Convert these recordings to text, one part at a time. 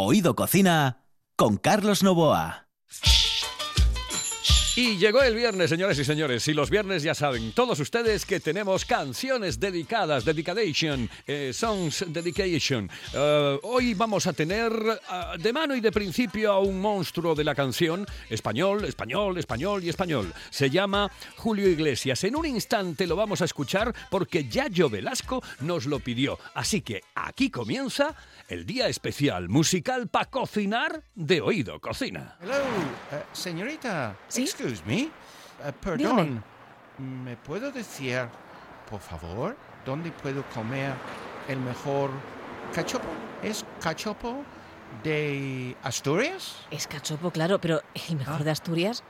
Oído Cocina con Carlos Novoa. Y llegó el viernes, señores y señores. Y los viernes ya saben, todos ustedes que tenemos canciones dedicadas, dedication, eh, songs dedication. Eh, hoy vamos a tener ah, de mano y de principio a un monstruo de la canción, español, español, español y español. Se llama Julio Iglesias. En un instante lo vamos a escuchar porque Yayo Velasco nos lo pidió. Así que aquí comienza el día especial musical para cocinar de Oído Cocina. Hello, eh, señorita. ¿Sí? Excuse me. Eh, perdón. ¿Me puedo decir, por favor, dónde puedo comer el mejor cachopo? ¿Es cachopo de Asturias? Es cachopo, claro, pero el mejor Ah. de Asturias,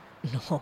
no.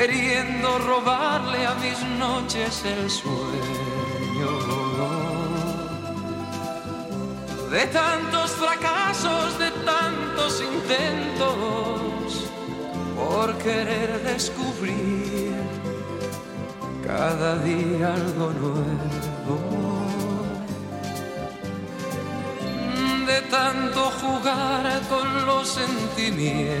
Queriendo robarle a mis noches el sueño, de tantos fracasos, de tantos intentos, por querer descubrir cada día algo nuevo. de tanto jugar con los sentimientos,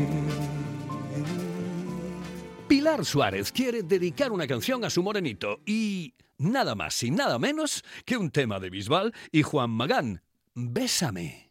Pilar Suárez quiere dedicar una canción a su morenito y nada más y nada menos que un tema de Bisbal y Juan Magán. Bésame.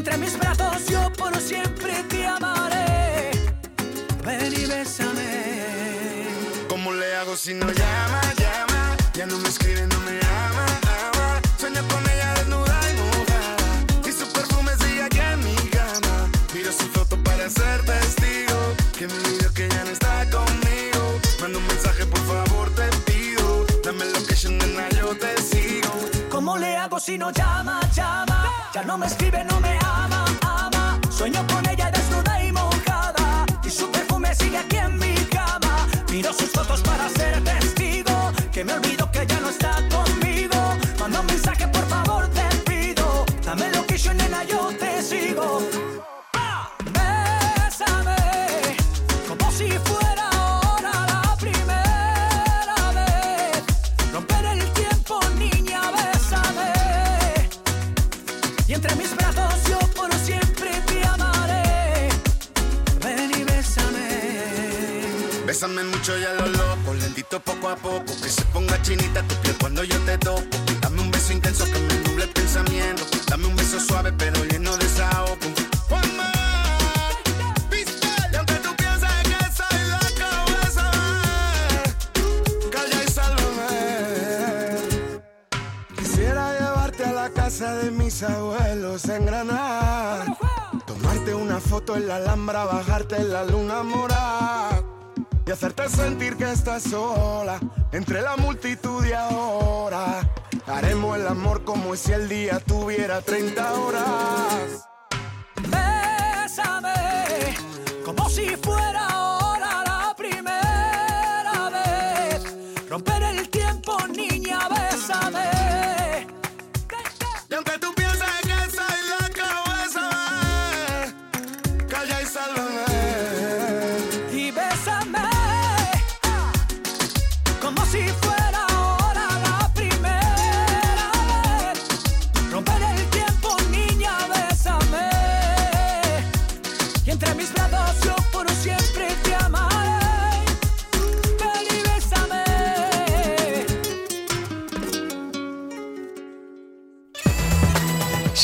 entre mis brazos yo por siempre te amaré. Ven y bésame. ¿Cómo le hago si no llama, llama? Ya no me escribe, no me ama, ama. Sueño con ella desnuda y mojada. Y su perfume sigue aquí en mi cama. Miro su foto para ser testigo. Que me olvidó que ya no está conmigo. Manda un mensaje, por favor, te pido. Dame location, nena, yo te sigo. ¿Cómo le hago si no llama, llama? Ya no me escribe, no me. Sueño con up Y hacerte sentir que estás sola entre la multitud y ahora. Haremos el amor como si el día tuviera 30 horas.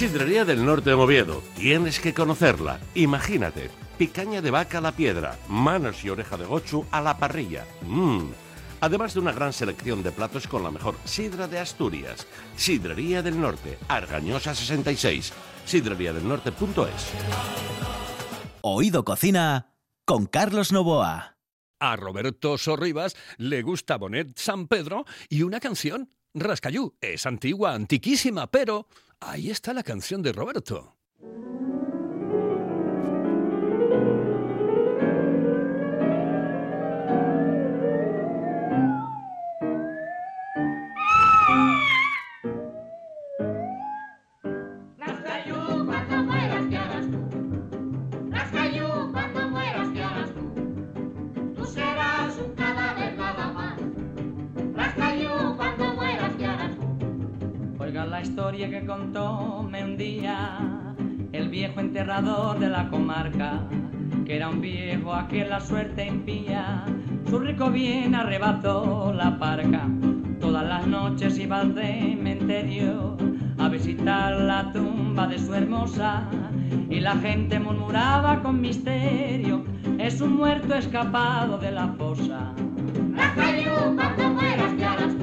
Sidrería del Norte de Oviedo. Tienes que conocerla. Imagínate. Picaña de vaca a la piedra, manos y oreja de gochu a la parrilla. Mmm. Además de una gran selección de platos con la mejor sidra de Asturias. Sidrería del Norte, Argañosa 66. Sidreriadelnorte.es. Oído Cocina con Carlos Novoa. A Roberto Sorribas le gusta Bonet San Pedro y una canción, Rascayú. Es antigua, antiquísima, pero ahí está la canción de Roberto. Historia que contóme un día el viejo enterrador de la comarca, que era un viejo a quien la suerte impía. Su rico bien arrebató la parca. Todas las noches iba al cementerio a visitar la tumba de su hermosa y la gente murmuraba con misterio, es un muerto escapado de la fosa. Rascayú, cuando mueras, ¿qué harás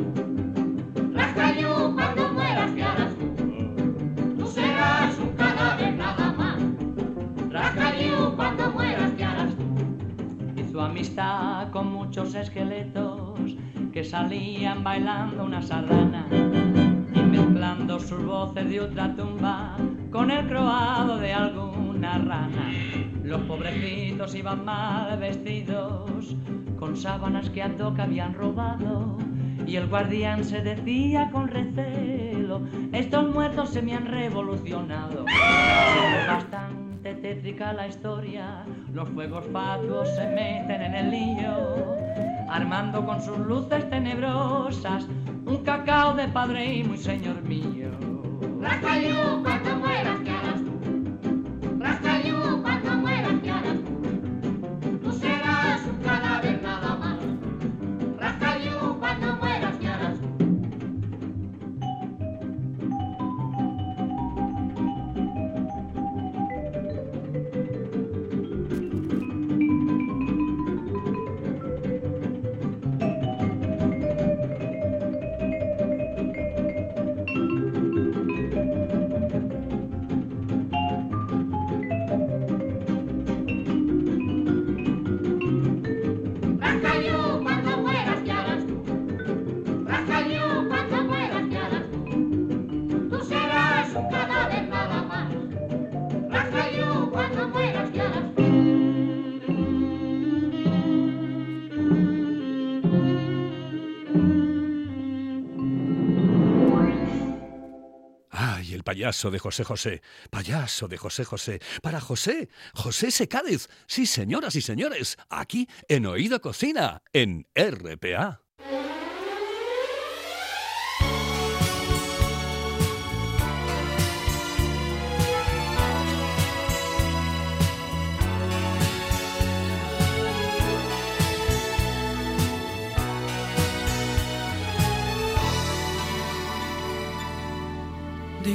amistad con muchos esqueletos que salían bailando una sardana y mezclando sus voces de otra tumba con el croado de alguna rana. Los pobrecitos iban mal vestidos, con sábanas que a toca habían robado, y el guardián se decía con recelo, estos muertos se me han revolucionado. Tétrica la historia, los fuegos fatuos se meten en el lío, armando con sus luces tenebrosas un cacao de padre y muy señor mío. Payaso de José José, payaso de José José, para José, José Secádiz. Sí, señoras y señores, aquí en Oído Cocina, en RPA.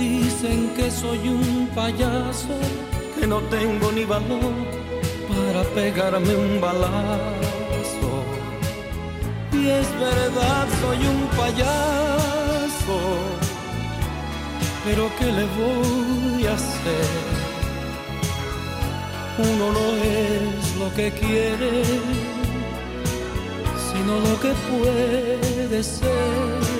Dicen que soy un payaso que no tengo ni valor para pegarme un balazo. Y es verdad, soy un payaso, pero ¿qué le voy a hacer? Uno no es lo que quiere, sino lo que puede ser.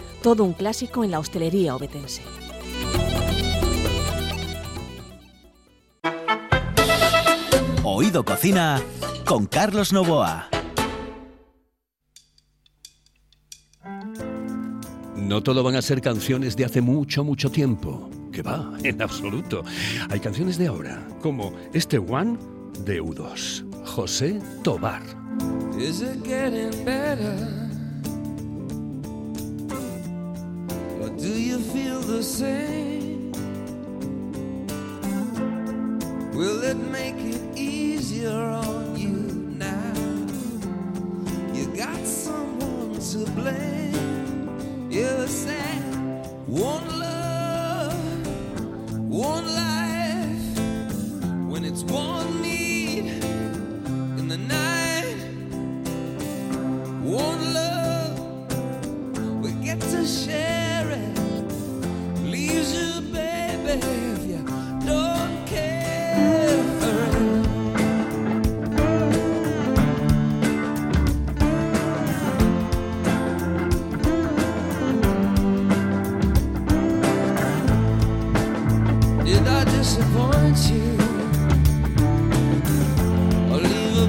Todo un clásico en la hostelería obetense. Oído Cocina con Carlos Novoa. No todo van a ser canciones de hace mucho, mucho tiempo. Que va, en absoluto. Hay canciones de ahora, como este One de U2, José Tobar. Is it getting better? Same? Will it make it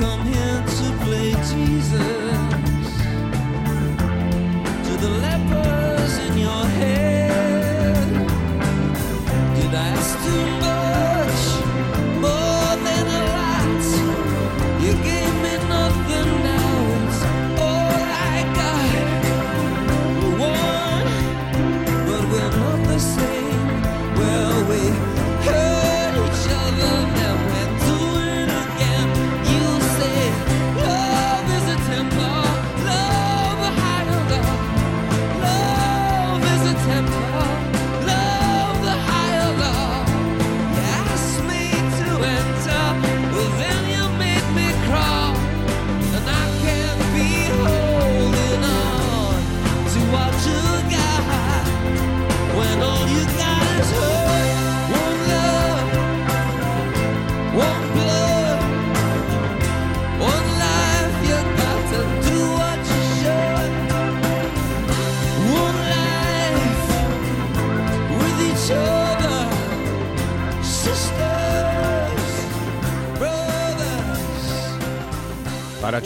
come here to play Jesus?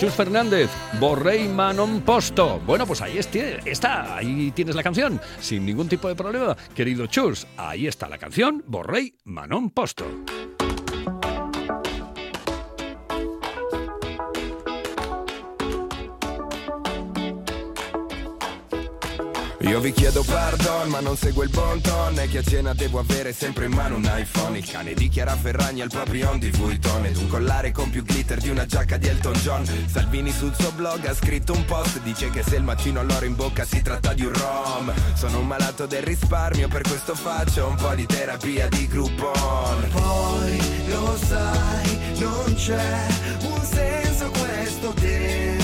Chus Fernández, Borrey Manon Posto. Bueno, pues ahí está, ahí tienes la canción, sin ningún tipo de problema. Querido Chus, ahí está la canción, Borrey Manon Posto. Io vi chiedo pardon ma non seguo il bon ton. E che a cena devo avere sempre in mano un iPhone. Il cane di Chiara Ferragni al proprio on di Vuitton. Ed un collare con più glitter di una giacca di Elton John. Salvini sul suo blog ha scritto un post Dice che se il mattino all'oro in bocca si tratta di un rom. Sono un malato del risparmio per questo faccio un po' di terapia di Groupon. Poi lo sai, non c'è un senso questo tempo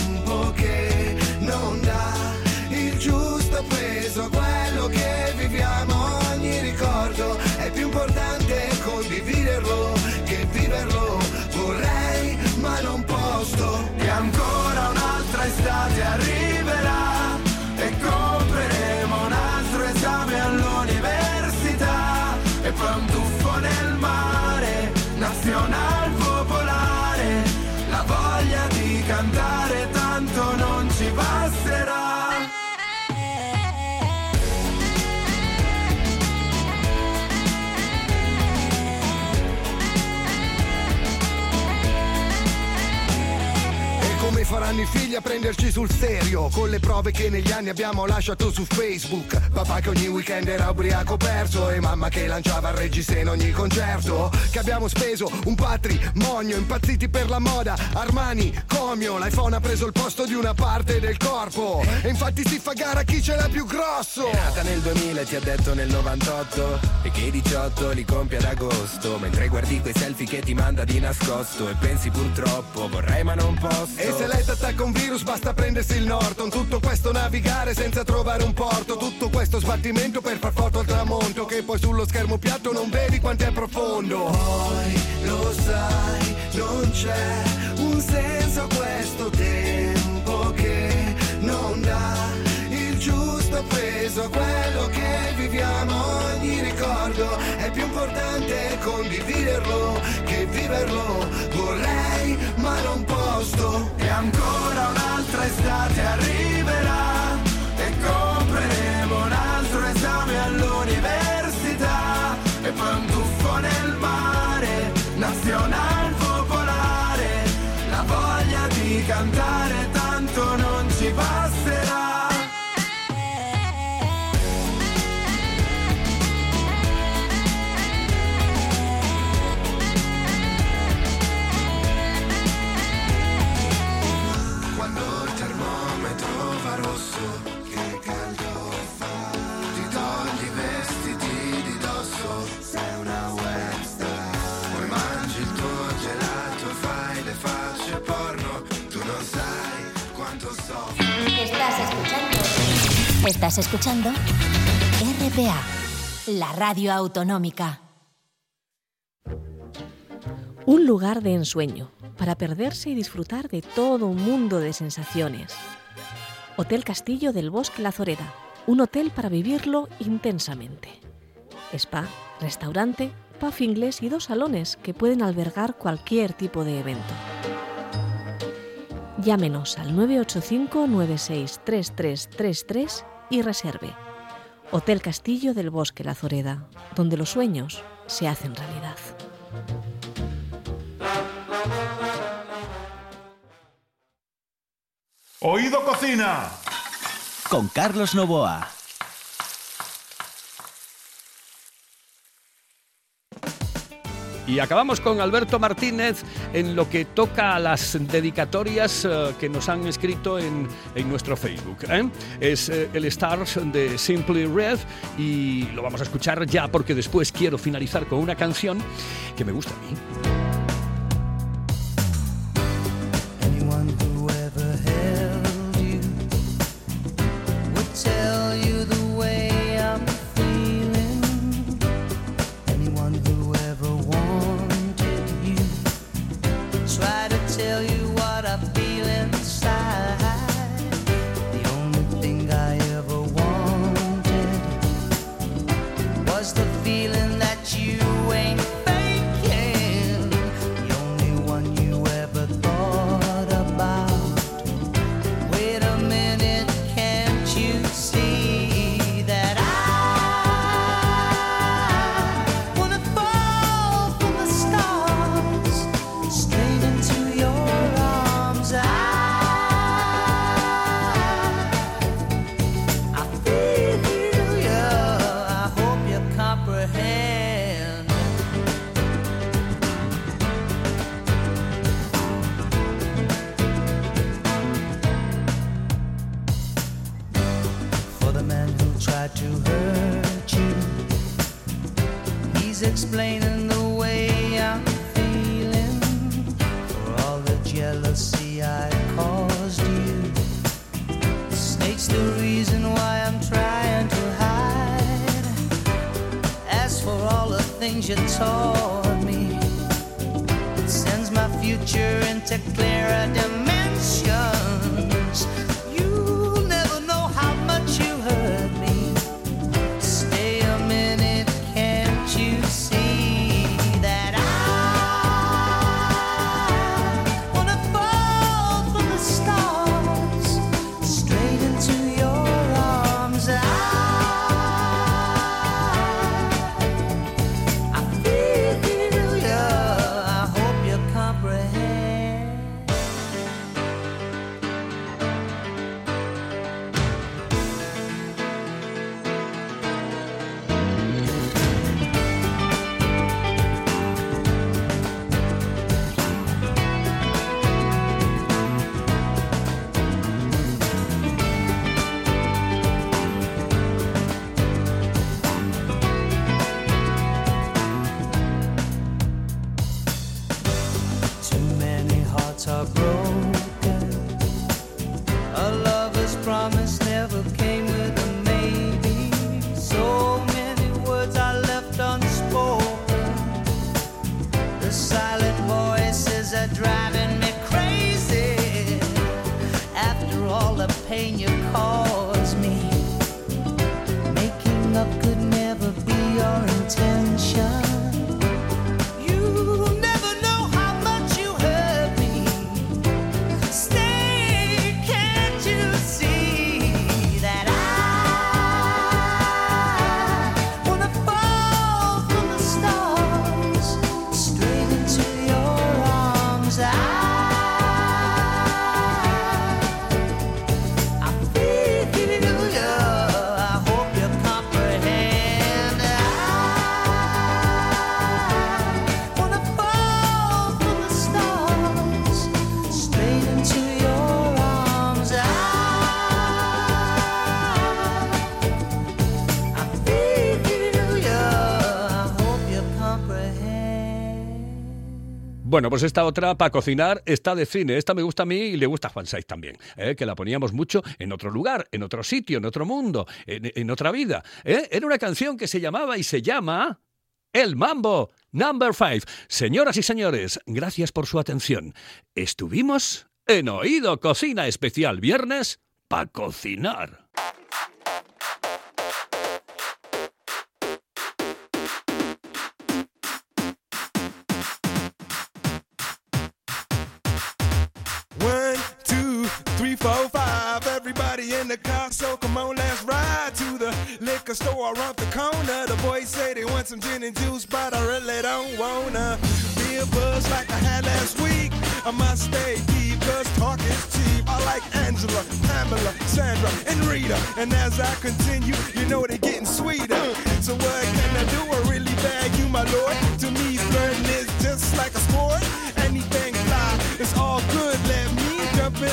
faranno i figli a prenderci sul serio. Con le prove che negli anni abbiamo lasciato su Facebook. Papà che ogni weekend era ubriaco perso E mamma che lanciava il regista in ogni concerto. Che abbiamo speso un patrimonio Impazziti per la moda, Armani, Comio L'iPhone ha preso il posto di una parte del corpo. E infatti si fa gara chi ce l'ha più grosso. È nata nel 2000 e ti ha detto nel 98 E che i 18 li compie ad agosto. Mentre guardi quei selfie che ti manda di nascosto. E pensi purtroppo vorrei ma non posso. E se lei t'attacca un virus basta prendersi il Norton. Tutto questo navigare senza trovare un porto. Tutto questo sbattimento per far foto al tramonto. Che poi sullo schermo piatto non vedi quanto è profondo. Poi lo sai, non c'è un senso a questo tempo che non dà il giusto peso a quello che viviamo. Ogni ricordo è più importante condividerlo che viverlo. Vorrei ma non posso. E ancora Estás escuchando RPA, la radio autonómica. Un lugar de ensueño para perderse y disfrutar de todo un mundo de sensaciones. Hotel Castillo del Bosque La Zoreda, un hotel para vivirlo intensamente. Spa, restaurante, pub inglés y dos salones que pueden albergar cualquier tipo de evento. Llámenos al 985-963333 y reserve. Hotel Castillo del Bosque La Zoreda, donde los sueños se hacen realidad. Oído Cocina. Con Carlos Novoa. Y acabamos con Alberto Martínez en lo que toca a las dedicatorias eh, que nos han escrito en, en nuestro Facebook. ¿eh? Es eh, el Stars de Simply Red y lo vamos a escuchar ya porque después quiero finalizar con una canción que me gusta a mí. Pain you caused me, making up could never be your intention. Bueno, pues esta otra para cocinar está de cine. Esta me gusta a mí y le gusta a Juan Saiz también, ¿eh? que la poníamos mucho en otro lugar, en otro sitio, en otro mundo, en, otra vida. ¿eh? Era una canción que se llamaba y se llama El Mambo Number 5. Señoras y señores, gracias por su atención. Estuvimos en Oído Cocina Especial Viernes para cocinar. The car, so come on, let's ride to the liquor store around the corner. The boys say they want some gin and juice, but I really don't wanna be a buzz like I had last week. I must stay deep, cause talk is cheap. I like Angela, Pamela, Sandra, and Rita. And as I continue, you know they're getting sweeter. So what